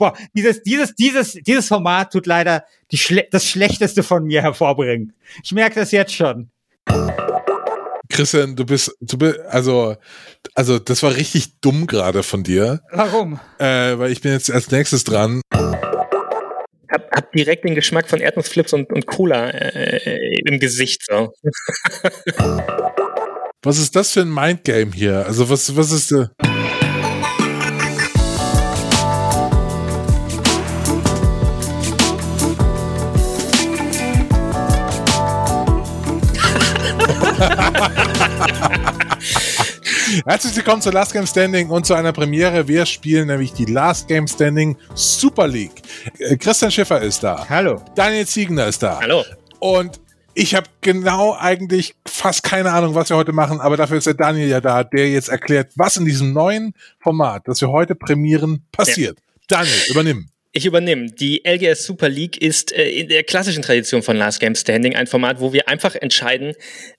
boah, dieses, dieses, dieses, dieses Format tut leider die Schle das Schlechteste von mir hervorbringen. Ich merke das jetzt schon. Christian, du bist, du bist, also, also das war richtig dumm gerade von dir. Warum? Äh, weil ich bin jetzt als nächstes dran. Hab, hab direkt den Geschmack von Erdnussflips und, und Cola äh, im Gesicht. So. was ist das für ein Mindgame hier? Also was, was ist der? Herzlich willkommen zu Last Game Standing und zu einer Premiere. Wir spielen nämlich die Last Game Standing Super League. Äh, Christian Schiffer ist da. Hallo. Daniel Ziegner ist da. Hallo. Und ich habe genau eigentlich fast keine Ahnung, was wir heute machen, aber dafür ist der Daniel ja da, der jetzt erklärt, was in diesem neuen Format, das wir heute prämieren, passiert. Ja. Daniel, übernimm. Ich übernehme. Die LGS Super League ist äh, in der klassischen Tradition von Last Game Standing ein Format, wo wir einfach entscheiden,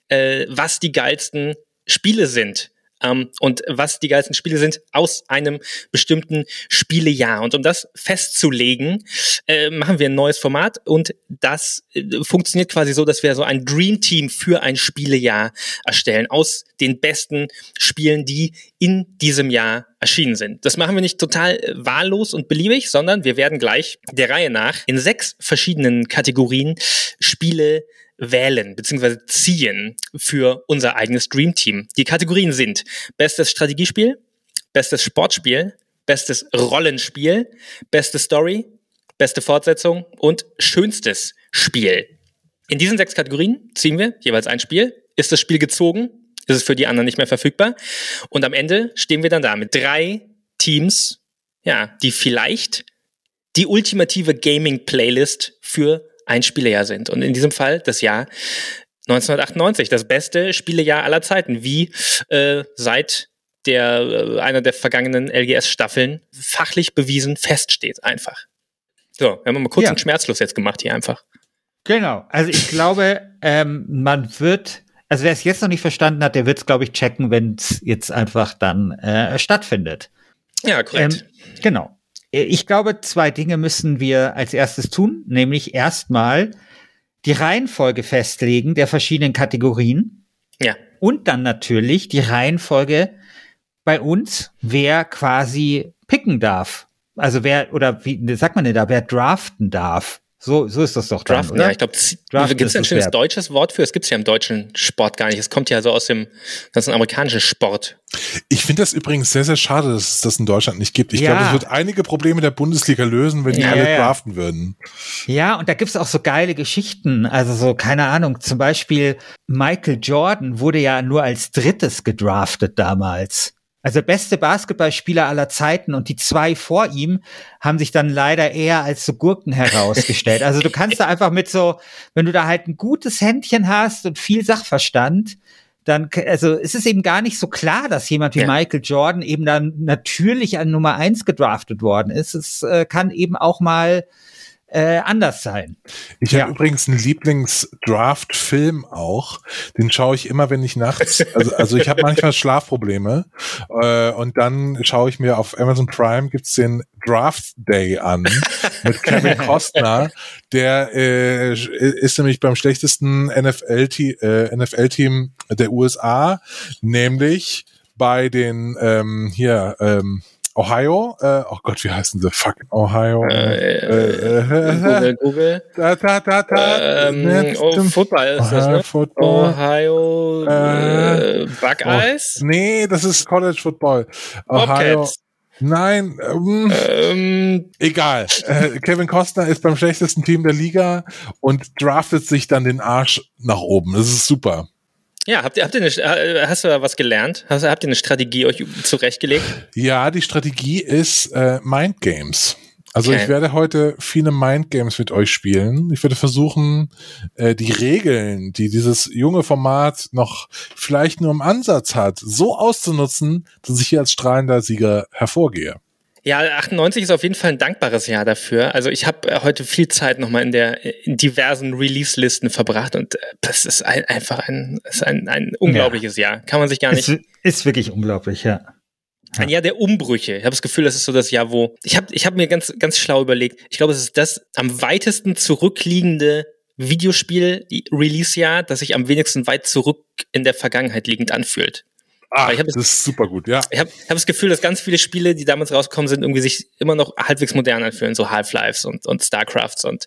äh, was die geilsten Spiele sind ähm, und was die geilsten Spiele sind aus einem bestimmten Spielejahr. Und um das festzulegen, äh, machen wir ein neues Format und das äh, funktioniert quasi so, dass wir so ein Dream Team für ein Spielejahr erstellen aus den besten Spielen, die in diesem Jahr erschienen sind. Das machen wir nicht total äh, wahllos und beliebig, sondern wir werden gleich der Reihe nach in sechs verschiedenen Kategorien Spiele wählen bzw. ziehen für unser eigenes Dream Team. Die Kategorien sind bestes Strategiespiel, bestes Sportspiel, bestes Rollenspiel, beste Story, beste Fortsetzung und schönstes Spiel. In diesen sechs Kategorien ziehen wir jeweils ein Spiel. Ist das Spiel gezogen? Ist es für die anderen nicht mehr verfügbar? Und am Ende stehen wir dann da mit drei Teams, ja, die vielleicht die ultimative Gaming-Playlist für ein Spielejahr sind. Und in diesem Fall das Jahr 1998, das beste Spielejahr aller Zeiten, wie äh, seit der äh, einer der vergangenen LGS-Staffeln fachlich bewiesen feststeht einfach. So, wir haben mal kurz ja. einen Schmerzlos jetzt gemacht hier einfach. Genau, also ich glaube, ähm, man wird, also wer es jetzt noch nicht verstanden hat, der wird es, glaube ich, checken, wenn es jetzt einfach dann äh, stattfindet. Ja, korrekt. Ähm, genau. Äh, ich glaube, zwei Dinge müssen wir als erstes tun, nämlich erstmal die Reihenfolge festlegen der verschiedenen Kategorien. Ja. Und dann natürlich die Reihenfolge bei uns, wer quasi picken darf. Also wer, oder wie sagt man denn da, wer draften darf. So, so ist das doch dann, Draften, oder? Ja, ich glaube, gibt es ein schönes wert. deutsches Wort für? Es gibt es ja im deutschen Sport gar nicht. Es kommt ja so aus dem, das ist ein amerikanischer Sport. Ich finde das übrigens sehr, sehr schade, dass es das in Deutschland nicht gibt. Ich ja. glaube, es wird einige Probleme der Bundesliga lösen, wenn die ja, alle ja, draften würden. Ja, und da gibt es auch so geile Geschichten. Also so, keine Ahnung, zum Beispiel Michael Jordan wurde ja nur als drittes gedraftet damals. Also beste Basketballspieler aller Zeiten und die zwei vor ihm haben sich dann leider eher als so Gurken herausgestellt. Also du kannst da einfach mit so, wenn du da halt ein gutes Händchen hast und viel Sachverstand, dann, also es ist eben gar nicht so klar, dass jemand wie ja. Michael Jordan eben dann natürlich an Nummer eins gedraftet worden ist. Es äh, kann eben auch mal äh, anders sein. Ich ja. habe übrigens einen Lieblings-Draft-Film auch. Den schaue ich immer, wenn ich nachts. Also, also ich habe manchmal Schlafprobleme äh, und dann schaue ich mir auf Amazon Prime gibt's den Draft Day an mit Kevin Costner. Der äh, ist nämlich beim schlechtesten NFL-Team äh, NFL der USA, nämlich bei den ähm, hier ähm, Ohio, äh, oh Gott, wie heißen sie? Fucking Ohio. Äh, äh, äh, Google, Google. Da, da, da, da. Ähm, oh, Football ist Ohio das, ne? Football. Ohio äh, Buckeyes? Oh, nee, das ist College Football. Ohio. Bobcats. Nein, ähm, ähm, egal. Äh, Kevin Costner ist beim schlechtesten Team der Liga und draftet sich dann den Arsch nach oben. Das ist super. Ja, habt ihr, habt ihr eine, hast du da was gelernt? Hast, habt ihr eine Strategie euch zurechtgelegt? Ja, die Strategie ist äh, Mind Games. Also okay. ich werde heute viele Mind Games mit euch spielen. Ich werde versuchen, äh, die Regeln, die dieses junge Format noch vielleicht nur im Ansatz hat, so auszunutzen, dass ich hier als strahlender Sieger hervorgehe. Ja, 98 ist auf jeden Fall ein dankbares Jahr dafür. Also ich habe äh, heute viel Zeit nochmal in der in diversen Release-Listen verbracht und äh, das ist ein, einfach ein, ist ein, ein unglaubliches ja. Jahr. Kann man sich gar nicht. Ist, ist wirklich unglaublich, ja. ein Jahr der Umbrüche. Ich habe das Gefühl, das ist so das Jahr, wo ich habe ich hab mir ganz ganz schlau überlegt. Ich glaube, es ist das am weitesten zurückliegende Videospiel-Release-Jahr, das sich am wenigsten weit zurück in der Vergangenheit liegend anfühlt. Ah, ich hab das ist super gut, ja. Ich habe hab das Gefühl, dass ganz viele Spiele, die damals rausgekommen sind, irgendwie sich immer noch halbwegs modern anfühlen, so Half-Lives und, und Starcrafts und,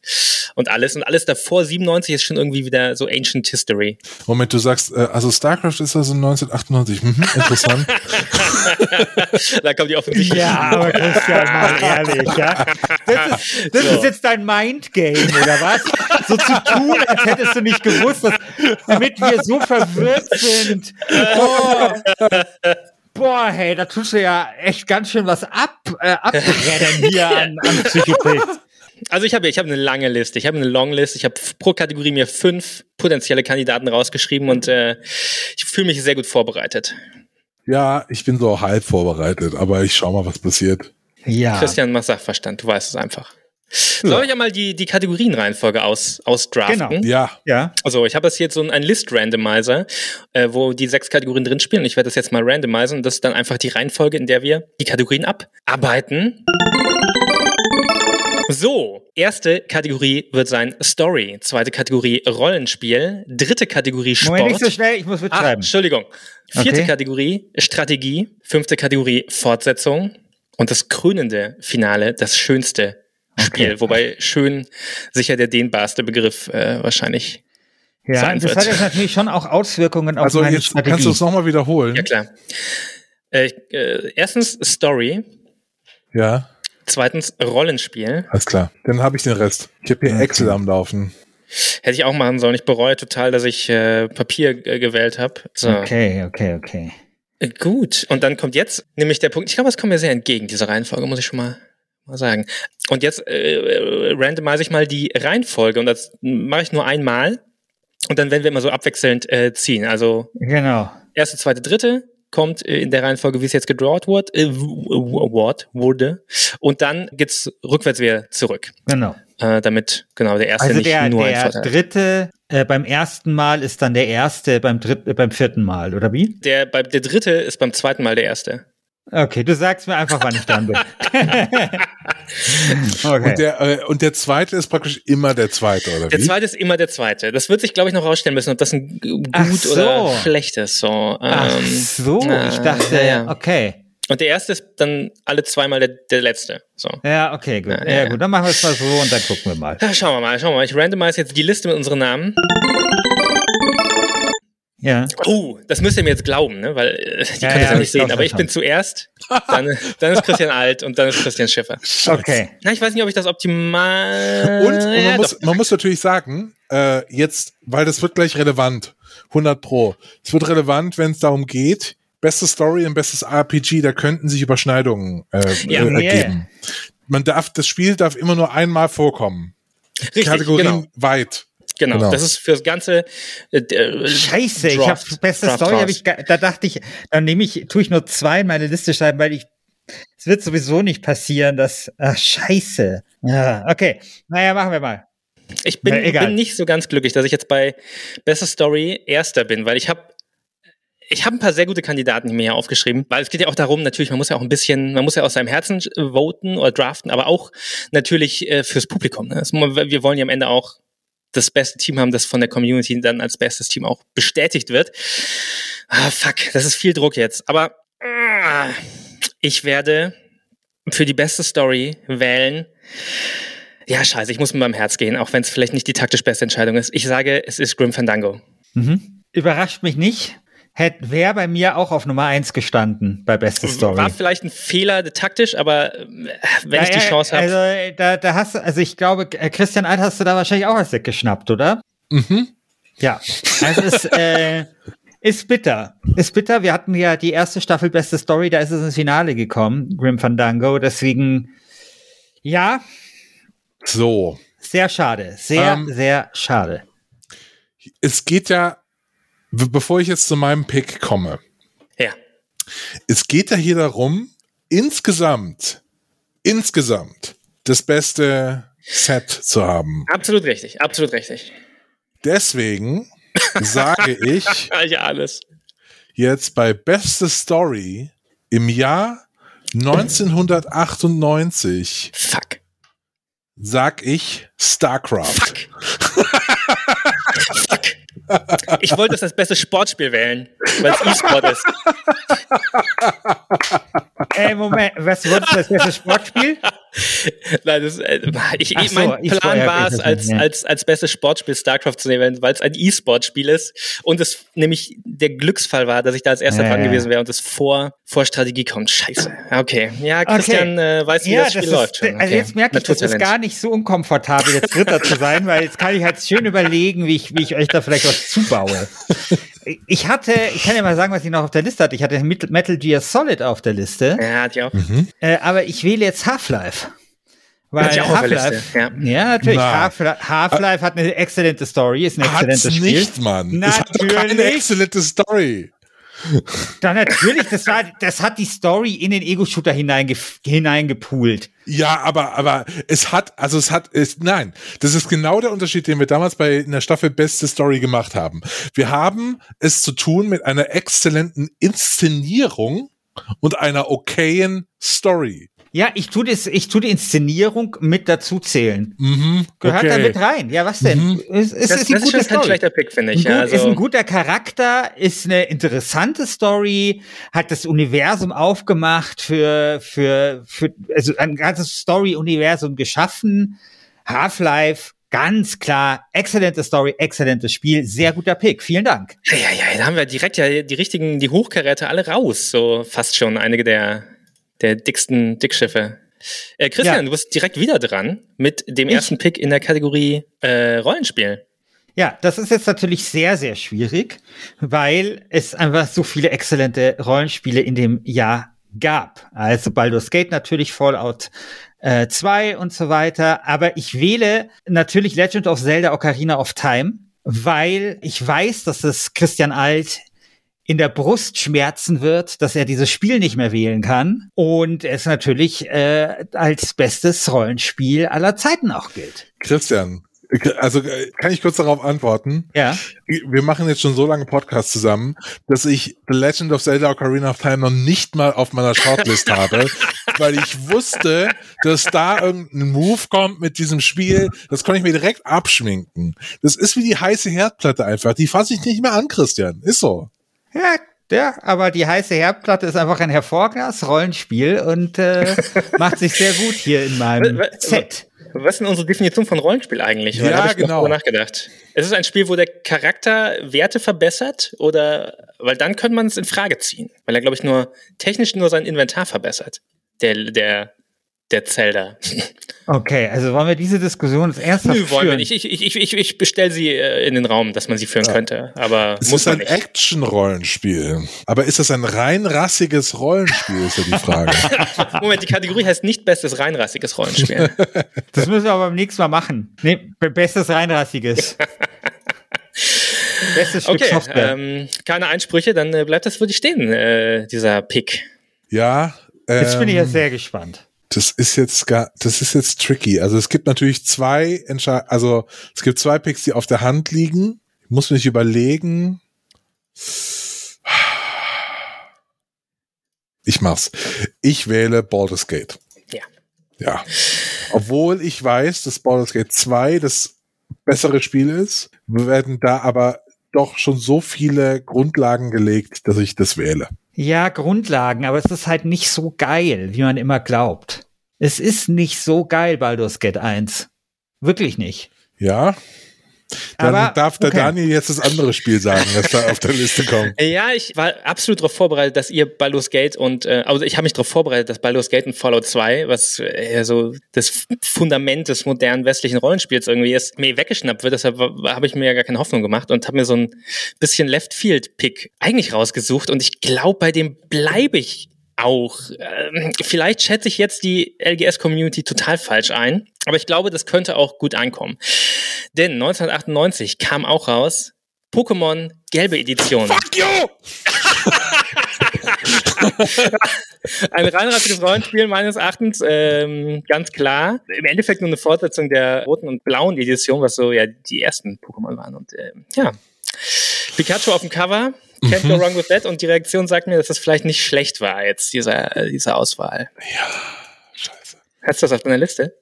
und alles. Und alles davor, 97, ist schon irgendwie wieder so Ancient History. Moment, du sagst, äh, also StarCraft ist also 1998. Mhm, interessant. da kommt die offensichtlich. Ja, aber Christian, mal ehrlich, ja. Das ist, das So. ist jetzt dein Mindgame, oder was? So zu tun, als hättest du nicht gewusst, dass, damit wir so verwirrt sind. Oh. Boah, hey, da tust du ja echt ganz schön was ab, äh, abbrennen hier an, an Psychopath. Also ich habe ich hab eine lange Liste. Ich habe eine Longlist. Ich habe pro Kategorie mir fünf potenzielle Kandidaten rausgeschrieben und äh, ich fühle mich sehr gut vorbereitet. ja, ich bin so halb vorbereitet, aber ich schau mal, was passiert. Ja. Christian, mach Sachverstand, du weißt es einfach. Soll ich einmal die, die Kategorienreihenfolge aus, ausdraften? Genau. Ja, Ja. Also ich habe jetzt hier so ein List-Randomizer, äh, wo die sechs Kategorien drin spielen. Ich werde das jetzt mal randomisieren und das ist dann einfach die Reihenfolge, in der wir die Kategorien abarbeiten. So, erste Kategorie wird sein Story, zweite Kategorie Rollenspiel, dritte Kategorie Sport. Moment, nicht so schnell, ich muss Ah, mitschreiben. Entschuldigung. Vierte Okay. Kategorie Strategie, fünfte Kategorie Fortsetzung und das krönende Finale, das schönste Spiel. Okay. Wobei schön sicher der dehnbarste Begriff äh, wahrscheinlich. ja, sein das wird. hat jetzt natürlich schon auch Auswirkungen auf also meine jetzt Strategie. kannst du es nochmal wiederholen. Ja klar. Äh, äh, erstens Story, Ja, zweitens Rollenspiel. alles klar. Dann habe ich den Rest. Ich habe hier Okay. Excel am Laufen. Hätte ich auch machen sollen. Ich bereue total, dass ich äh, Papier äh, gewählt habe. So. Okay, okay, okay. Äh, Gut. Und dann kommt jetzt nämlich der Punkt. Ich glaube, es kommt mir sehr entgegen, diese Reihenfolge, muss ich schon mal, mal sagen. Und jetzt äh, äh, randomisiere ich mal die Reihenfolge und das mache ich nur einmal. Und dann werden wir immer so abwechselnd äh, ziehen. Also Genau. erste, zweite, dritte kommt äh, in der Reihenfolge, wie es jetzt gedrawt wird, äh, wurde. Und dann geht's rückwärts wieder zurück. Genau. Äh, damit, genau, der erste Also nicht der, nur ein der Vorteil. dritte äh, beim ersten Mal ist dann der erste beim dritten, äh, beim vierten Mal, oder wie? Der, bei, der dritte ist beim zweiten Mal der erste. Okay, du sagst mir einfach, wann ich dran bin. okay. Und, der, äh, und der zweite ist praktisch immer der zweite, oder Der wie? zweite ist immer der zweite. Das wird sich, glaube ich, noch rausstellen müssen, ob das ein gut Ach so. oder schlecht ist. So, Ach ähm, so, na, ich dachte, ja, ja. okay. Und der erste ist dann alle zweimal der, der letzte. So. Ja, okay, gut. Ja, Ja, ja. gut, dann machen wir es mal so und dann gucken wir mal. Ja, schauen wir mal, schauen wir mal. Ich randomize jetzt die Liste mit unseren Namen. Ja. Oh, das müsst ihr mir jetzt glauben, ne? Weil äh, die Ja, können das ja, ja nicht ich sehen. Aber ich schon. bin zuerst, dann, dann ist Christian Alt und dann ist Christian Schiffer. Okay. Na, ich weiß nicht, ob ich das optimal. Und, und ja, man, muss, man muss natürlich sagen, äh, jetzt, weil das wird gleich relevant, 100 pro. Es wird relevant, wenn es darum geht, beste Story und bestes RPG, da könnten sich Überschneidungen äh, Ja, äh, yeah. ergeben. Man darf, das Spiel darf immer nur einmal vorkommen. Richtig, Kategorien genau. weit. Genau. genau. Das ist für das ganze. Äh, äh, Scheiße, ich Draft- habe beste Draft Story, hab ich, da dachte ich, dann nehme ich, tue ich nur zwei in meine Liste schreiben, weil ich, es wird sowieso nicht passieren, dass, ach, scheiße. Ja, okay. Naja, machen wir mal. Ich bin, bin nicht so ganz glücklich, dass ich jetzt bei Beste Story Erster bin, weil ich habe ich habe ein paar sehr gute Kandidaten mir hier aufgeschrieben, weil es geht ja auch darum, natürlich, man muss ja auch ein bisschen, man muss ja aus seinem Herzen äh, voten oder draften, aber auch natürlich äh, fürs Publikum. Ne? Das, wir wollen ja am Ende auch das beste Team haben, das von der Community dann als bestes Team auch bestätigt wird. Ah, fuck, das ist viel Druck jetzt. Aber ah, ich werde für die beste Story wählen. Ja, scheiße, ich muss mit meinem Herz gehen, auch wenn es vielleicht nicht die taktisch beste Entscheidung ist. Ich sage, es ist Grim Fandango. Mhm. Überrascht mich nicht. Hätte wäre bei mir auch auf Nummer eins gestanden bei beste Story. War vielleicht ein Fehler taktisch, aber äh, wenn ich die Chance habe. Also äh, da, da hast du, also ich glaube, äh, Christian Alt hast du da wahrscheinlich auch was weggeschnappt, oder? Mhm. Ja. Also es äh, ist bitter. Ist bitter. Wir hatten ja die erste Staffel Beste Story, da ist es ins Finale gekommen, Grim Fandango. Deswegen, ja, So. sehr schade. Sehr, Ähm, sehr schade. Es geht ja, bevor ich jetzt zu meinem Pick komme, ja. es geht ja hier darum, insgesamt, insgesamt das beste Set zu haben. Absolut richtig, absolut richtig. Deswegen sage ich Ja, alles. jetzt bei beste Story Im Jahr 1998 Fuck. Sag ich StarCraft. Fuck. Fuck. Ich wollte es als bestes Sportspiel wählen, weil es E-Sport ist. Ey, Moment, was wird das beste Sportspiel? Nein, das, äh, ich, Ach so, mein Plan ja, war okay, es, als, ja. als, als bestes Sportspiel StarCraft zu nehmen, weil es ein E-Sport-Spiel ist und es nämlich der Glücksfall war, dass ich da als erster Ja, dran ja. gewesen wäre und es vor, vor Strategie kommt. Scheiße. Okay. Ja, Christian äh, weiß, wie das Spiel das läuft. Ist, schon. Also Okay. jetzt merke ich, das ist gar nicht so unkomfortabel, jetzt Dritter zu sein, weil jetzt kann ich halt schön überlegen, wie ich, wie ich euch da vielleicht was zubaue. Ich hatte, ich kann ja mal sagen, was ich noch auf der Liste hatte. Ich hatte Met- Metal Gear Solid auf der Liste, Ja, hat ja auch. äh, aber ich wähle jetzt Half-Life. Weil Hat ja auch auf der Half-Life, Liste, ja. ja, natürlich, Na. Half-Life hat eine exzellente Story, ist ein Hat's exzellentes Spiel. nicht, Mann. Es hat doch keine Natürlich. exzellente Story. Dann natürlich, das, war, das hat die Story in den Ego-Shooter hineinge hineingepoolt. Ja, aber, aber es hat, also es hat, es, nein, das ist genau der Unterschied, den wir damals bei in der Staffel Beste Story gemacht haben. Wir haben es zu tun mit einer exzellenten Inszenierung und einer okayen Story. Ja, ich tu das, ich tu die Inszenierung mit dazu zählen. Mhm, Gehört okay. da mit rein. Ja, was denn? Mhm. Es, es Das, ist das ist schon kein schlechter Pick, finde ich. Ja, gut, ist also, ein guter Charakter, ist eine interessante Story, hat das Universum aufgemacht für, für, für also ein ganzes Story-Universum geschaffen. Half-Life, ganz klar, exzellente Story, exzellentes Spiel, sehr guter Pick. Vielen Dank. ja, ja, ja, da haben wir direkt ja die richtigen, die Hochkaräte alle raus. So fast schon einige der, der dicksten Dickschiffe. Äh, Christian, Ja. du bist direkt wieder dran mit dem Ich- ersten Pick in der Kategorie äh, Rollenspiel. Ja, das ist jetzt natürlich sehr, sehr schwierig, weil es einfach so viele exzellente Rollenspiele in dem Jahr gab. Also Baldur's Gate natürlich, Fallout äh, 2 und so weiter. Aber ich wähle natürlich Legend of Zelda Ocarina of Time, weil ich weiß, dass es Christian Alt in der Brust schmerzen wird, dass er dieses Spiel nicht mehr wählen kann und es natürlich äh, als bestes Rollenspiel aller Zeiten auch gilt. Christian, also äh, kann ich kurz darauf antworten? Ja. Wir machen jetzt schon so lange Podcasts zusammen, dass ich The Legend of Zelda Ocarina of Time noch nicht mal auf meiner Shortlist habe, weil ich wusste, dass da irgendein Move kommt mit diesem Spiel. Das konnte ich mir direkt abschminken. Das ist wie die heiße Herdplatte einfach. Die fasse ich nicht mehr an, Christian. Ist so. Ja, ja, aber die heiße Herdplatte ist einfach ein hervorragendes Rollenspiel und äh, macht sich sehr gut hier in meinem Set. Was ist denn unsere Definition von Rollenspiel eigentlich? Weil Ja, ich noch genau. drüber nachgedacht. Ist es ein Spiel, wo der Charakter Werte verbessert oder weil dann könnte man es in Frage ziehen, weil er glaube ich nur technisch nur sein Inventar verbessert. Der der der Zelda. Okay, also wollen wir diese Diskussion das ernsthaft Nö, wollen wir führen? nicht. Ich, ich, ich, ich, bestelle sie äh, in den Raum, dass man sie führen könnte, aber Es muss ist ein. Action-Rollenspiel. Aber ist das ein rein rassiges Rollenspiel, ist ja die Frage. Moment, die Kategorie heißt nicht bestes reinrassiges Rollenspiel. Das müssen wir aber beim nächsten Mal machen. Nee, be- bestes Reinrassiges. Bestes Stück Okay, Software. ähm, keine Einsprüche, dann äh, bleibt das für dich stehen, äh, dieser Pick. ja. Ähm, Jetzt bin ich ja sehr gespannt. Das ist jetzt gar, das ist jetzt tricky. Also es gibt natürlich zwei Entsche also es gibt zwei Picks, die auf der Hand liegen. Ich muss mich überlegen. Ich mach's. Ich wähle Baldur's Gate. Ja. Ja. Obwohl ich weiß, dass Baldur's Gate 2 das bessere Spiel ist, werden da aber doch schon so viele Grundlagen gelegt, dass ich das wähle. Ja, Grundlagen, aber es ist halt nicht so geil, wie man immer glaubt. Es ist nicht so geil, Baldur's Gate 1. Wirklich nicht. Ja. Dann Aber, darf der okay. Daniel jetzt das andere Spiel sagen, das da auf der Liste kommt. Ja, ich war absolut darauf vorbereitet, dass ihr Baldur's Gate und äh, also ich habe mich darauf vorbereitet, dass Baldur's Gate und Fallout 2, was äh, so das Fundament des modernen westlichen Rollenspiels irgendwie ist, mir weggeschnappt wird. Deshalb habe ich mir ja gar keine Hoffnung gemacht und habe mir so ein bisschen Left Field Pick eigentlich rausgesucht und ich glaube, bei dem bleibe ich auch. Ähm, vielleicht schätze ich jetzt die LGS-Community total falsch ein, aber ich glaube, das könnte auch gut ankommen. Denn 1998 kam auch raus Pokémon gelbe Edition. Fuck you! Ein reinrassiges Rollenspiel meines Erachtens, ähm, ganz klar. Im Endeffekt nur eine Fortsetzung der roten und blauen Edition, was so ja die ersten Pokémon waren. Und ähm, ja, Pikachu auf dem Cover Can't go wrong with that. Und die Reaktion sagt mir, dass das vielleicht nicht schlecht war, jetzt, dieser, äh, diese Auswahl. Ja. Hast du das auf deiner Liste?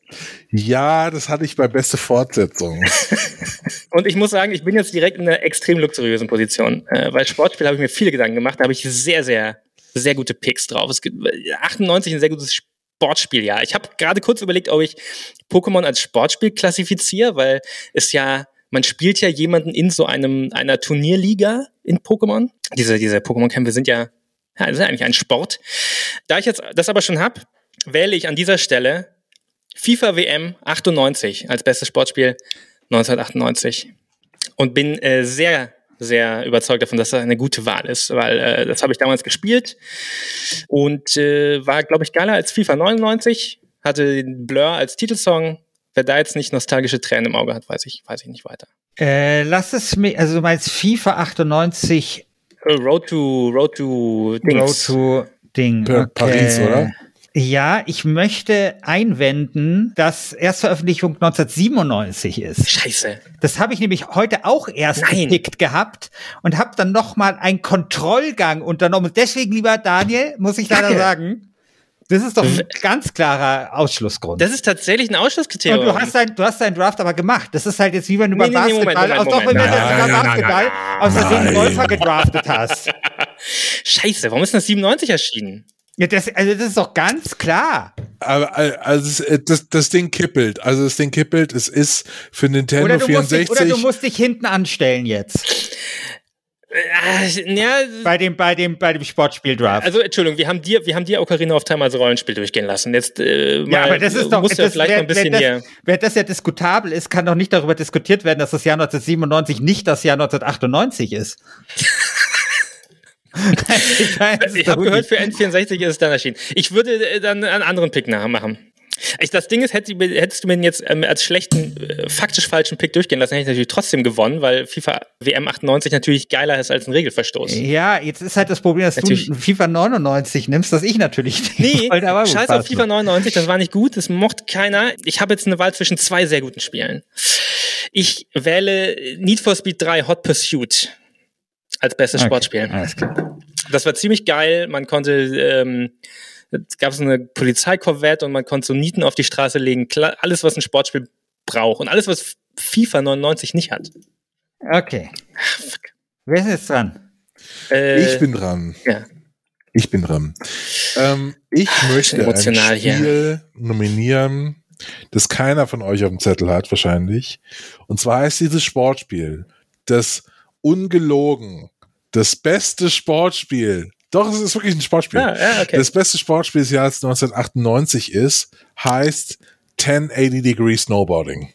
Ja, das hatte ich bei beste Fortsetzung. Und ich muss sagen, ich bin jetzt direkt in einer extrem luxuriösen Position. Äh, weil Sportspiel habe ich mir viele Gedanken gemacht. Da habe ich sehr, sehr, sehr gute Picks drauf. Es gibt 98 ein sehr gutes Sportspieljahr. Ich habe gerade kurz überlegt, ob ich Pokémon als Sportspiel klassifiziere, weil es ja man spielt ja jemanden in so einem einer Turnierliga in Pokémon. Diese diese Pokémon-Kämpfe sind ja ja, das ist eigentlich ein Sport. Da ich jetzt das aber schon hab, wähle ich an dieser Stelle FIFA WM 98 als bestes Sportspiel 1998 und bin äh, sehr sehr überzeugt davon, dass das eine gute Wahl ist, weil äh, das habe ich damals gespielt und äh, war, glaube ich, geiler als FIFA 99, hatte Blur als Titelsong. Wer da jetzt nicht nostalgische Tränen im Auge hat, weiß ich, weiß ich nicht weiter. Äh, lass es mir, also du meinst FIFA 98 Äh, Road to Road to Dings. Road to Ding. Pa- Paris, oder? Ja, ich möchte einwenden, dass Erstveröffentlichung 1997 ist. Scheiße. Das habe ich nämlich heute auch erst Nein. gepickt gehabt und habe dann noch mal einen Kontrollgang unternommen. Und deswegen, lieber Daniel, muss ich leider sagen, das ist doch ein ganz klarer Ausschlussgrund. Das ist tatsächlich ein und Ausschlusskriterium. du hast, dein, du hast deinen Draft aber gemacht. Das ist halt jetzt wie wenn du Nee, beim nee, nee, Moment, Basketball, Moment, doch wenn du Nein, beim nein, Basketball aus Versehen. Golfer gedraftet hast. Scheiße, warum ist das 97 erschienen? Ja, das, also das ist doch ganz klar. Aber also äh, das, das Ding kippelt. Also das Ding kippelt. Es ist für Nintendo Oder du, musst dich, 64. oder du musst dich hinten anstellen jetzt. Äh, ja, Bei dem, bei dem, bei dem Sportspiel-Draft. also Entschuldigung, wir haben dir, wir haben dir Ocarina of Time als Rollenspiel durchgehen lassen. Jetzt äh, mal, ja, aber das ist doch, musst du ja das, vielleicht wer, mal ein bisschen wer, hier. das, wer das ja diskutabel ist, kann doch nicht darüber diskutiert werden, dass das Jahr 1997 nicht das Jahr 1998 ist. ich Ich habe gehört, für N64 ist es dann erschienen. Ich würde äh, dann einen anderen Pick nachmachen. Ich, das Ding ist, hättest du mir- jetzt ähm, als schlechten, äh, faktisch falschen Pick durchgehen lassen, hätte ich natürlich trotzdem gewonnen, weil FIFA WM 98 natürlich geiler ist als ein Regelverstoß. Ja, jetzt ist halt das Problem, dass Natürlich. du FIFA 99 nimmst, das ich natürlich nicht Nee, wollte, scheiß auf. FIFA 99, das war nicht gut, das mochte keiner. Ich habe jetzt eine Wahl zwischen zwei sehr guten Spielen. Ich wähle Need for Speed 3 Hot Pursuit als bestes Okay, Sportspiel. Alles klar. Das war ziemlich geil. Man konnte, ähm, es gab so eine Polizeikorvette und man konnte so Nieten auf die Straße legen. Klar, alles, was ein Sportspiel braucht und alles, was FIFA 99 nicht hat. Okay. Wer ist jetzt dran? Äh, ich bin dran. ja. Ich bin dran. Ähm, ich möchte emotional ein hier. Spiel nominieren, das keiner von euch auf dem Zettel hat, wahrscheinlich. Und zwar heißt dieses Sportspiel das ungelogen das beste Sportspiel. Doch, es ist wirklich ein Sportspiel. Ah, ja, okay. Das beste Sportspiel des Jahres 1998 ist, heißt 1080 Degree Snowboarding.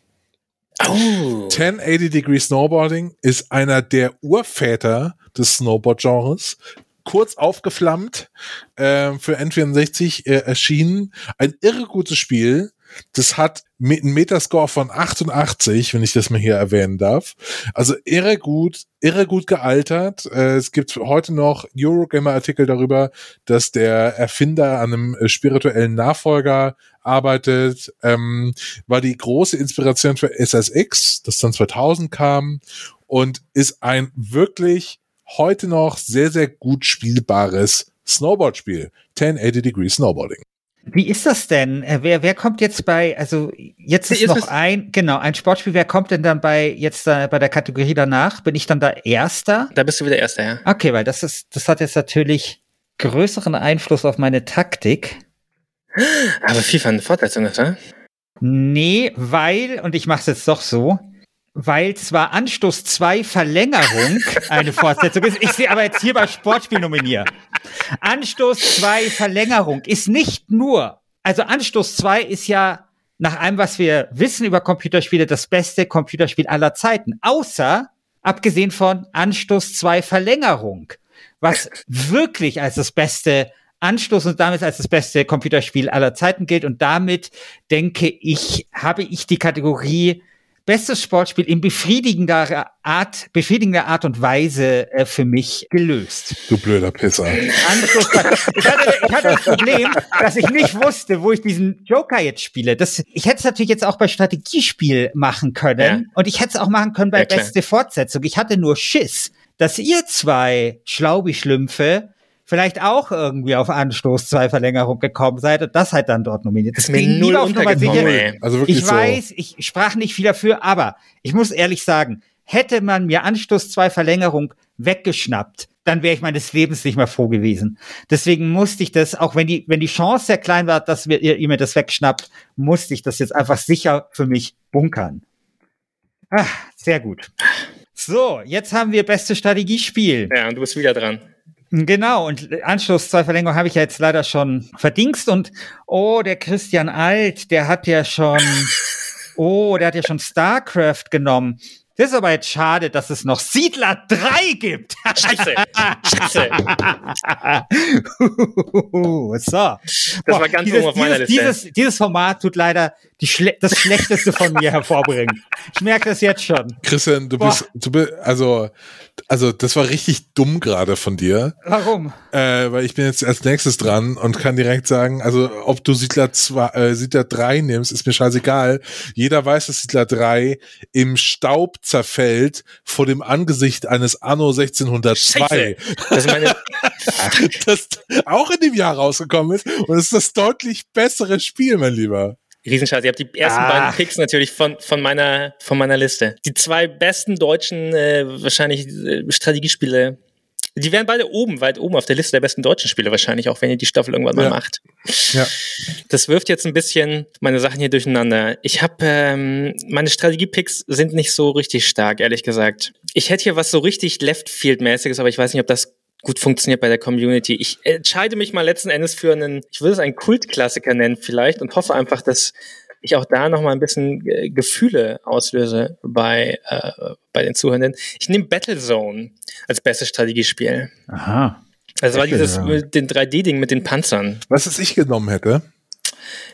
oh. 1080 Degree Snowboarding ist einer der Urväter des Snowboard-Genres. Kurz aufgeflammt, äh, für N64 äh, erschienen. Ein irre gutes Spiel. Das hat mit einem Metascore von 88, wenn ich das mal hier erwähnen darf. Also irre gut, irre gut gealtert. Äh, es gibt heute noch Eurogamer-Artikel darüber, dass der Erfinder an einem äh, spirituellen Nachfolger arbeitet. Ähm, war die große Inspiration für SSX, das dann 2000 kam und ist ein wirklich heute noch sehr, sehr gut spielbares Snowboard-Spiel. 1080 Degree Snowboarding. Wie ist das denn? Äh, Wer, wer kommt jetzt bei, also jetzt ist Jetzt noch ist- ein, genau, ein Sportspiel, wer kommt denn dann bei, jetzt da, bei der Kategorie danach? Bin ich dann da Erster? Da bist du wieder Erster, ja. Okay, weil das ist, das hat jetzt natürlich größeren Einfluss auf meine Taktik. Aber FIFA eine Fortsetzung ist, oder? Nee, weil, und ich mache es jetzt doch so, weil zwar Anstoß 2 Verlängerung eine Fortsetzung ist, ich sehe aber jetzt hier bei Sportspiel nominiere. Anstoß 2 Verlängerung ist nicht nur, also Anstoß 2 ist ja nach allem, was wir wissen über Computerspiele, das beste Computerspiel aller Zeiten. Außer, abgesehen von Anstoß 2 Verlängerung, was wirklich als das beste Anstoß und damit als das beste Computerspiel aller Zeiten gilt. Und damit denke ich, habe ich die Kategorie bestes Sportspiel in befriedigender Art, befriedigender Art und Weise äh, für mich gelöst. Du blöder Pisser. Anschluss, ich, hatte, ich hatte das Problem, dass ich nicht wusste, wo ich diesen Joker jetzt spiele. Das, ich hätte es natürlich jetzt auch bei Strategiespiel machen können Ja. und ich hätte es auch machen können bei Ja, beste Fortsetzung. Ich hatte nur Schiss, dass ihr zwei Schlaubi-Schlümpfe vielleicht auch irgendwie auf Anstoß zwei Verlängerung gekommen seid und das halt dann dort nominiert. Das ist mir null untergekommen. Also wirklich Ich so. weiß, ich sprach nicht viel dafür, aber ich muss ehrlich sagen, hätte man mir Anstoß zwei Verlängerung weggeschnappt, dann wäre ich meines Lebens nicht mehr froh gewesen. Deswegen musste ich das, auch wenn die, wenn die Chance sehr klein war, dass wir, ihr, ihr mir das wegschnappt, musste ich das jetzt einfach sicher für mich bunkern. Ah, sehr gut. So, jetzt haben wir beste Strategiespiel. Ja, und du bist wieder dran. Genau, und Anschluss zwei Verlängerungen habe ich ja jetzt leider schon verdingst und oh, der Christian Alt, der hat ja schon, oh, der hat ja schon StarCraft genommen. Das ist aber jetzt schade, dass es noch Siedler 3 gibt. Scheiße. Scheiße. so. Das war ganz oben auf meiner dieses, Liste. Dieses, dieses Format tut leider die Schle das Schlechteste von mir hervorbringen. Ich merke das jetzt schon. Christian, du Boah. bist, du bist, also, also das war richtig dumm gerade von dir, Warum? äh, weil ich bin jetzt als nächstes dran und kann direkt sagen, also ob du Siedler 2, äh, Siedler 3 nimmst, ist mir scheißegal. Jeder weiß, dass Siedler 3 im Staub zerfällt vor dem Angesicht eines Anno 1602, Scheiße. Das das auch in dem Jahr rausgekommen ist und es ist das deutlich bessere Spiel, mein Lieber. Riesenscheiße. Ihr habt die ersten Ah. beiden Picks natürlich von, von meiner, von meiner Liste. Die zwei besten deutschen, äh, wahrscheinlich, äh, Strategiespiele. Die wären beide oben, weit oben auf der Liste der besten deutschen Spiele wahrscheinlich, auch wenn ihr die Staffel irgendwann mal Ja. macht. Ja. Das wirft jetzt ein bisschen meine Sachen hier durcheinander. Ich habe ähm, meine Strategie-Picks sind nicht so richtig stark, ehrlich gesagt. Ich hätte hier was so richtig Left-Field-mäßiges, aber ich weiß nicht, ob das gut funktioniert bei der Community. Ich entscheide mich mal letzten Endes für einen, ich würde es einen Kultklassiker nennen vielleicht und hoffe einfach, dass ich auch da noch mal ein bisschen äh, Gefühle auslöse bei, äh, bei den Zuhörenden. Ich nehme Battlezone als bestes Strategiespiel. Aha. Also war dieses mit den 3D-Ding mit den Panzern. Was es ich genommen hätte?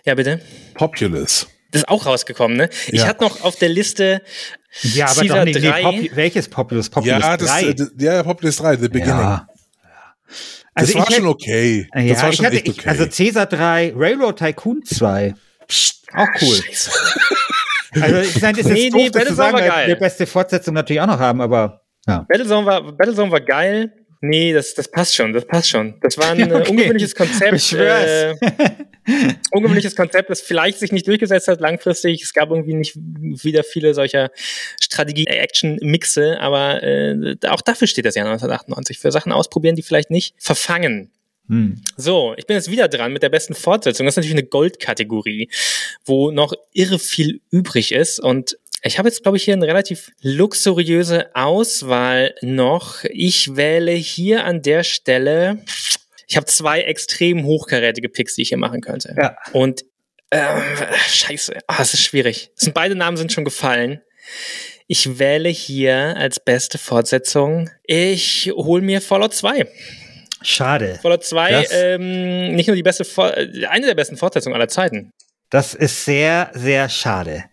Ja, bitte. Populous. Das ist auch rausgekommen, ne? Ich Ja. hatte noch auf der Liste Ja, aber Caesar doch nicht. Nee, 3. Popu welches Populous? Populous Ja, das, 3. äh, d- ja, Populous 3, The Beginning. Ja. das Also war ich schon hätte- okay. Das Ja, war ich schon hatte, echt ich, okay. also Caesar 3, Railroad Tycoon 2. Auch cool. Scheiße. Also ich meine, das ist Nee, jetzt nee, doof, Battlezone sagen, geil. wir beste Fortsetzung natürlich auch noch haben, aber ja. Battlezone war, Battlezone war geil. Nee, das, das passt schon, das passt schon. Das war ein äh, Okay. ungewöhnliches Konzept. Beschwör's. Äh, ungewöhnliches Konzept, das vielleicht sich nicht durchgesetzt hat langfristig. Es gab irgendwie nicht wieder viele solcher Strategie-Action-Mixe, aber äh, auch dafür steht das Jahr 1998. Für Sachen ausprobieren, die vielleicht nicht verfangen. Hm. So, ich bin jetzt wieder dran mit der besten Fortsetzung. Das ist natürlich eine Goldkategorie, wo noch irre viel übrig ist. Und ich habe jetzt, glaube ich, hier eine relativ luxuriöse Auswahl noch. Ich wähle hier an der Stelle. Ich habe zwei extrem hochkarätige Picks, die ich hier machen könnte. Ja. Und ähm, scheiße, ah, es ist schwierig. Sind, beide Namen sind schon gefallen. Ich wähle hier als beste Fortsetzung. Ich hole mir Fallout 2. Schade. Fallout 2, Das- ähm, nicht nur die beste, eine der besten Fortsetzungen aller Zeiten. Das ist sehr, sehr schade.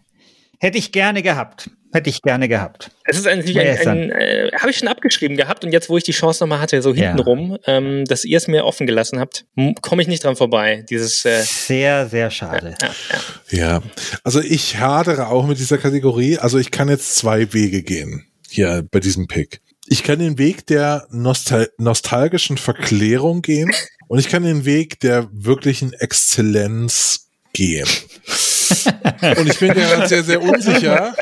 Hätte ich gerne gehabt. Hätte ich gerne gehabt. Es ist natürlich Wer ein, ist ein äh, habe ich schon abgeschrieben gehabt und jetzt, wo ich die Chance nochmal hatte, so Ja. hintenrum, ähm, dass ihr es mir offen gelassen habt, komme ich nicht dran vorbei. Dieses, äh, Sehr, sehr schade. ja, ja. Ja, also ich hadere auch mit dieser Kategorie. Also ich kann jetzt zwei Wege gehen hier bei diesem Pick. Ich kann den Weg der nostal nostalgischen Verklärung gehen und ich kann den Weg der wirklichen Exzellenz gehen. Und ich bin gerade sehr, sehr unsicher,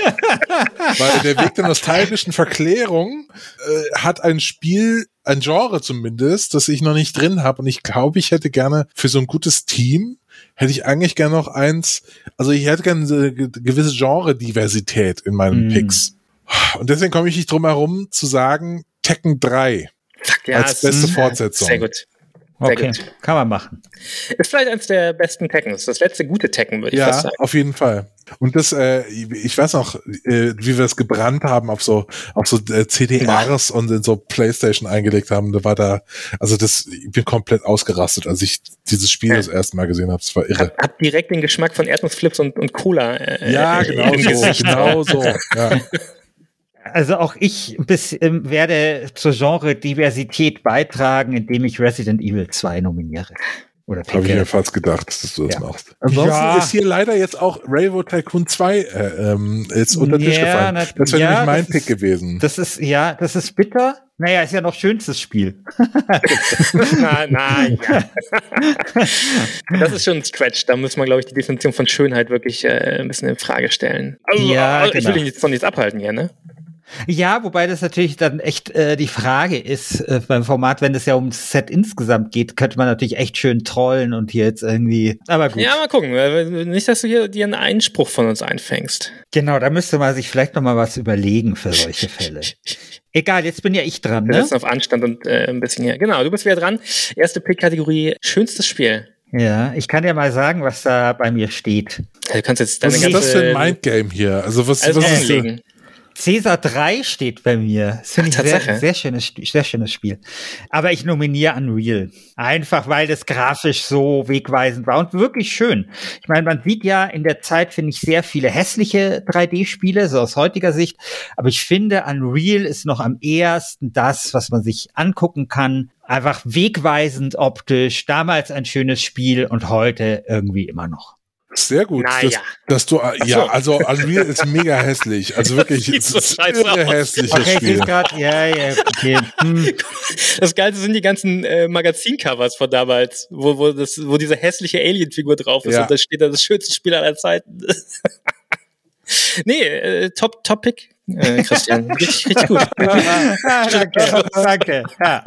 weil der Weg der nostalgischen Verklärung äh, hat ein Spiel, ein Genre zumindest, das ich noch nicht drin habe. Und ich glaube, ich hätte gerne für so ein gutes Team, hätte ich eigentlich gerne noch eins, also ich hätte gerne eine ge- gewisse Genre-Diversität in meinen Mm. Picks. Und deswegen komme ich nicht drum herum zu sagen, Tekken 3 Fuck, ja, als es- beste Fortsetzung. Sehr gut. Sehr Okay, gut. kann man machen. Ist vielleicht eines der besten Tekkens. Das letzte gute Tekken, würde ich fast Ja, sagen. auf jeden Fall. Und das, äh, ich weiß noch, äh, wie wir es gebrannt haben auf so, auf so äh, CDRs und in so Playstation eingelegt haben. Da war da, also das, ich bin komplett ausgerastet, als ich dieses Spiel Ja. das erste Mal gesehen habe. Das war irre. Hab, hab direkt den Geschmack von Erdnussflips und, und Cola. Äh, Ja, äh, genau im so, genau so. Ja. Also auch ich bis, ähm, werde zur Genre-Diversität beitragen, indem ich Resident Evil 2 nominiere. Oder Habe ich mir fast gedacht, dass du das Ja. machst. Ansonsten Ja. ist hier leider jetzt auch Railroad Tycoon 2 äh, ähm, jetzt unter den Tisch Ja, gefallen. na- Das wäre ja, nämlich mein Pick ist- gewesen. Das ist, ja, das ist bitter. Naja, ist ja noch schönstes Spiel. na, ja. das ist schon ein Stretch. Da muss man, glaube ich, die Definition von Schönheit wirklich äh, ein bisschen in Frage stellen. Also, ja, ich will genau. dich von nichts abhalten hier, ne? Ja, wobei das natürlich dann echt äh, die Frage ist äh, beim Format, wenn es ja ums Set insgesamt geht, könnte man natürlich echt schön trollen und hier jetzt irgendwie. Aber gut. Ja, mal gucken. Nicht, dass du hier dir einen Einspruch von uns einfängst. Genau, da müsste man sich vielleicht noch mal was überlegen für solche Fälle. Egal, jetzt bin ja ich dran. Ne? Wir setzen auf Anstand und äh, ein bisschen hier. Genau, du bist wieder dran. Erste Pick-Kategorie: schönstes Spiel. Ja, ich kann dir mal sagen, was da bei mir steht. du kannst jetzt deine was ist das für ein Mindgame hier? Also was, also was ist das? Cäsar 3 steht bei mir. Das finde ich sehr, sehr, schönes, sehr schönes Spiel. Aber ich nominiere Unreal. Einfach, weil das grafisch so wegweisend war und wirklich schön. Ich meine, man sieht ja in der Zeit, finde ich, sehr viele hässliche 3D-Spiele, so aus heutiger Sicht. Aber ich finde, Unreal ist noch am ehesten das, was man sich angucken kann. Einfach wegweisend optisch. Damals ein schönes Spiel und heute irgendwie immer noch. Sehr gut. Naja. Dass, dass du, ja, also Unreal ist mega hässlich. Also wirklich, es so ist irre hässliches okay, Spiel. Grad, ja, ja, okay. Hm. Das Geilste sind die ganzen äh, Magazincovers von damals, wo, wo, das, wo diese hässliche Alien-Figur drauf ist ja. und da steht da das schönste Spiel aller Zeiten. nee, äh, Top Topic, äh, Christian. richtig, richtig gut. danke, danke. Ja.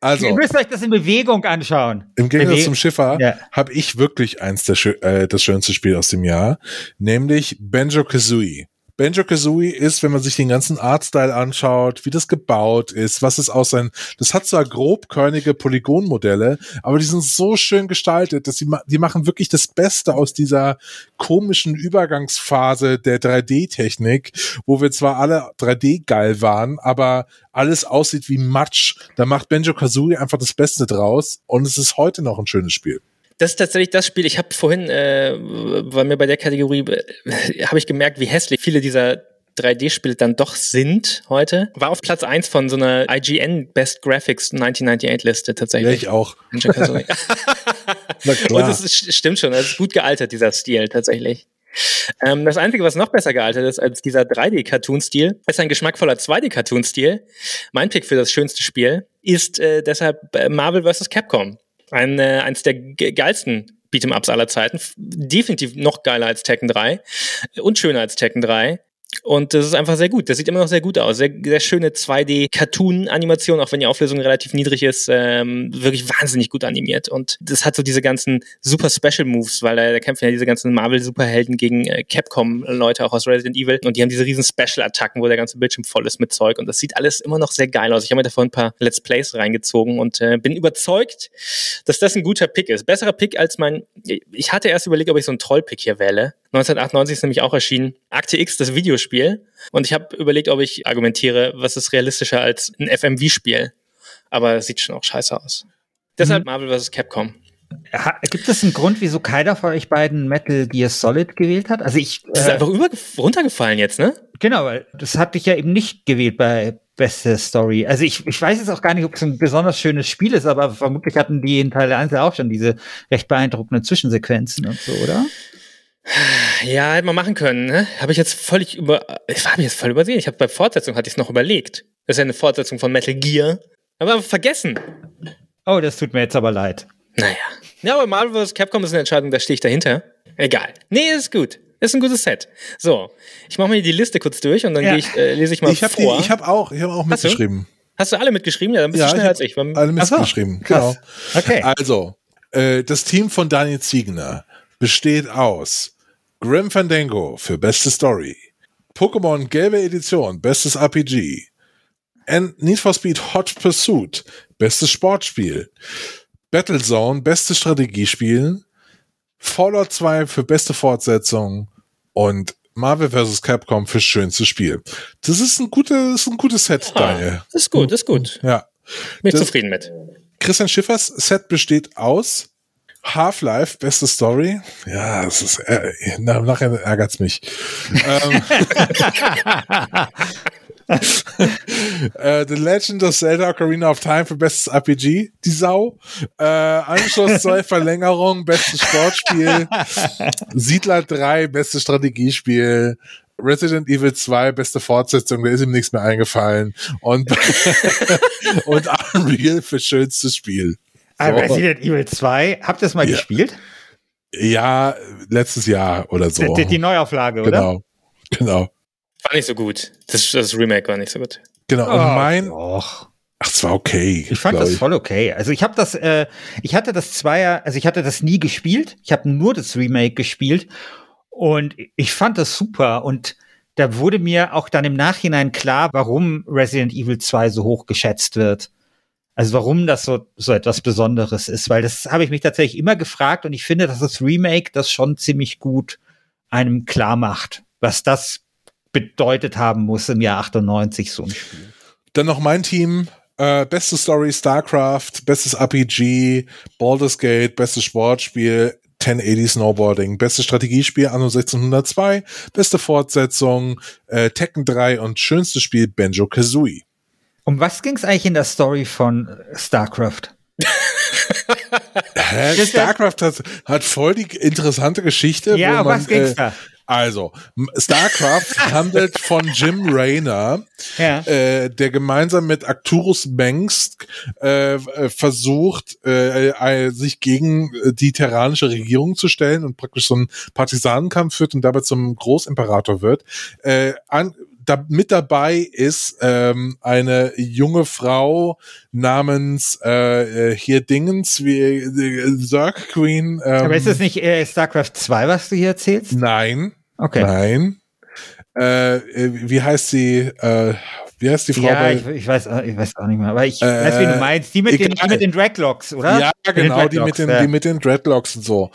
Also, Ihr müsst euch das in Bewegung anschauen. Im Gegensatz Bewe zum Schiffer ja. habe ich wirklich eins der äh, das schönste Spiel aus dem Jahr, nämlich Banjo Kazooie. Banjo Kazooie ist, wenn man sich den ganzen Artstyle anschaut, wie das gebaut ist, was es aus sein, das hat zwar grobkörnige Polygonmodelle, aber die sind so schön gestaltet, dass sie, die machen wirklich das Beste aus dieser komischen Übergangsphase der 3D-Technik, wo wir zwar alle 3D geil waren, aber alles aussieht wie Matsch. Da macht Banjo Kazooie einfach das Beste draus und es ist heute noch ein schönes Spiel das ist tatsächlich das Spiel. Ich habe vorhin, äh, weil mir bei der Kategorie äh, habe ich gemerkt, wie hässlich viele dieser 3D-Spiele dann doch sind heute. War auf Platz 1 von so einer IGN Best Graphics 1998 Liste tatsächlich. Ja, ich auch. Und es ist, stimmt schon, es ist gut gealtert, dieser Stil tatsächlich. Ähm, das Einzige, was noch besser gealtert ist als dieser 3D-Cartoon-Stil, ist ein geschmackvoller 2D-Cartoon-Stil. Mein Pick für das schönste Spiel ist äh, deshalb äh, Marvel vs. Capcom. Ein, äh, eins der geilsten Beat'em-Ups aller Zeiten. Definitiv noch geiler als Tekken 3 und schöner als Tekken 3. Und das ist einfach sehr gut. Das sieht immer noch sehr gut aus. Sehr, sehr schöne 2D-Cartoon-Animation, auch wenn die Auflösung relativ niedrig ist, ähm, wirklich wahnsinnig gut animiert. Und das hat so diese ganzen super Special Moves, weil da, da kämpfen ja diese ganzen Marvel-Superhelden gegen äh, Capcom-Leute auch aus Resident Evil. Und die haben diese riesen Special-Attacken, wo der ganze Bildschirm voll ist mit Zeug. Und das sieht alles immer noch sehr geil aus. Ich habe mir davor ein paar Let's Plays reingezogen und äh, bin überzeugt, dass das ein guter Pick ist. Besserer Pick als mein. Ich hatte erst überlegt, ob ich so einen Troll-Pick hier wähle. 1998 ist nämlich auch erschienen Akte X, das Videospiel. Und ich habe überlegt, ob ich argumentiere, was ist realistischer als ein FMV-Spiel. Aber es sieht schon auch scheiße aus. Deshalb mhm. Marvel vs. Capcom. Gibt es einen Grund, wieso keiner von euch beiden Metal Gear Solid gewählt hat? Also ich. Das ist äh, einfach runtergefallen jetzt, ne? Genau, weil das hatte ich ja eben nicht gewählt bei beste Story. Also ich, ich weiß jetzt auch gar nicht, ob es ein besonders schönes Spiel ist, aber vermutlich hatten die in Teil 1 auch schon diese recht beeindruckenden Zwischensequenzen und so, oder? Ja, hätte man machen können. Ne? Habe ich jetzt völlig über. Ich habe jetzt voll übersehen. Ich habe bei Fortsetzung hatte ich es noch überlegt. Das ist ja eine Fortsetzung von Metal Gear. Aber vergessen. Oh, das tut mir jetzt aber leid. Naja. Ja, aber Marvel vs. Capcom ist eine Entscheidung, da stehe ich dahinter. Egal. Nee, ist gut. Ist ein gutes Set. So, ich mache mir die Liste kurz durch und dann ja. ich, äh, lese ich mal ich hab vor. Die, ich habe auch, ich hab auch mitgeschrieben. Hast du? Hast du alle mitgeschrieben? Ja, dann bist ja, du schneller als ich. Alle mitgeschrieben, genau. Okay. Also, äh, das Team von Daniel Ziegner besteht aus Grim Fandango für beste Story, Pokémon gelbe Edition, bestes RPG, and Need for Speed Hot Pursuit, bestes Sportspiel, Battlezone, bestes Strategiespiel, Fallout 2 für beste Fortsetzung und Marvel vs. Capcom für schönstes Spiel. Das ist ein gutes, ein gutes Set, ah, Daniel. Ist gut, ist gut. Ja. Bin das, zufrieden mit. Christian Schiffers Set besteht aus Half-Life, beste Story. Ja, es ist, äh, nachher ärgert's mich. ähm, äh, The Legend of Zelda Ocarina of Time für bestes RPG, die Sau. Äh, Anschluss 2 Verlängerung, bestes Sportspiel. Siedler 3, bestes Strategiespiel. Resident Evil 2, beste Fortsetzung, da ist ihm nichts mehr eingefallen. Und, und Unreal für schönstes Spiel. So. Resident Evil 2, habt ihr es mal ja. gespielt? Ja, letztes Jahr oder so. Die, die Neuauflage, oder? Genau, genau. War nicht so gut. Das, das Remake war nicht so gut. Genau, und Oh, mein, doch. ach, es war okay. Ich fand das voll okay. Also ich habe das, äh, ich hatte das Zweier, also ich hatte das nie gespielt. Ich habe nur das Remake gespielt und ich fand das super. Und da wurde mir auch dann im Nachhinein klar, warum Resident Evil 2 so hoch geschätzt wird. Also warum das so, so etwas Besonderes ist, weil das habe ich mich tatsächlich immer gefragt und ich finde, dass das Remake das schon ziemlich gut einem klar macht, was das bedeutet haben muss im Jahr 98 so ein Spiel. Dann noch mein Team. Äh, beste Story StarCraft, bestes RPG, Baldur's Gate, bestes Sportspiel, 1080 Snowboarding, bestes Strategiespiel Anno 1602, beste Fortsetzung äh, Tekken 3 und schönstes Spiel Benjo Kazooie. Um was ging es eigentlich in der Story von StarCraft? Hä? StarCraft hat, hat voll die interessante Geschichte. Ja, wo man, was ging's äh, da? Also, StarCraft handelt von Jim Raynor, Ja. äh, der gemeinsam mit Arcturus Banks äh, äh, versucht, äh, äh, sich gegen äh, die terranische Regierung zu stellen und praktisch so einen Partisanenkampf führt und dabei zum Großimperator wird. An, da, mit dabei ist ähm, eine junge Frau namens äh, äh, hier Dingens wie äh, Zerg Queen. Ähm, Aber ist es nicht äh, StarCraft 2, was du hier erzählst? Nein, Okay. nein. Äh, äh, wie heißt sie? Äh, wie heißt die Frau? Ja, ich, ich, weiß, auch- ich weiß auch nicht mehr, aber ich Äh, weiß, wie du meinst. Die mit, den, die egal. mit den Dreadlocks, oder? Ja, Mit genau, die mit den, ja. die mit den Dreadlocks und so.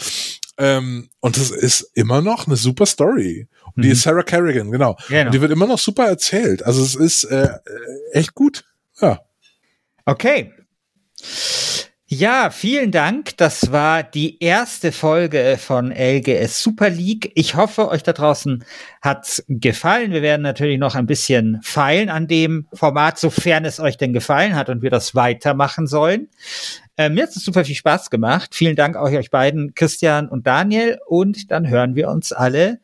Ähm, und das ist immer noch eine super Story. Die Mhm. ist Sarah Kerrigan, genau. Genau. Und die wird immer noch super erzählt. Also es ist äh, äh, echt gut. Ja. Okay. Ja, vielen Dank. Das war die erste Folge von LGS Super League. Ich hoffe, euch da draußen hat's gefallen. Wir werden natürlich noch ein bisschen feilen an dem Format, sofern es euch denn gefallen hat und wir das weitermachen sollen. Äh, mir hat es super viel Spaß gemacht. Vielen Dank auch euch beiden, Christian und Daniel. Und dann hören wir uns alle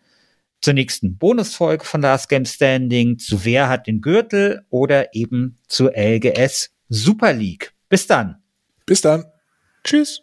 zur nächsten Bonusfolge von Last Game Standing, zu Wer hat den Gürtel oder eben zur LGS Super League. Bis dann. Bis dann. Tschüss.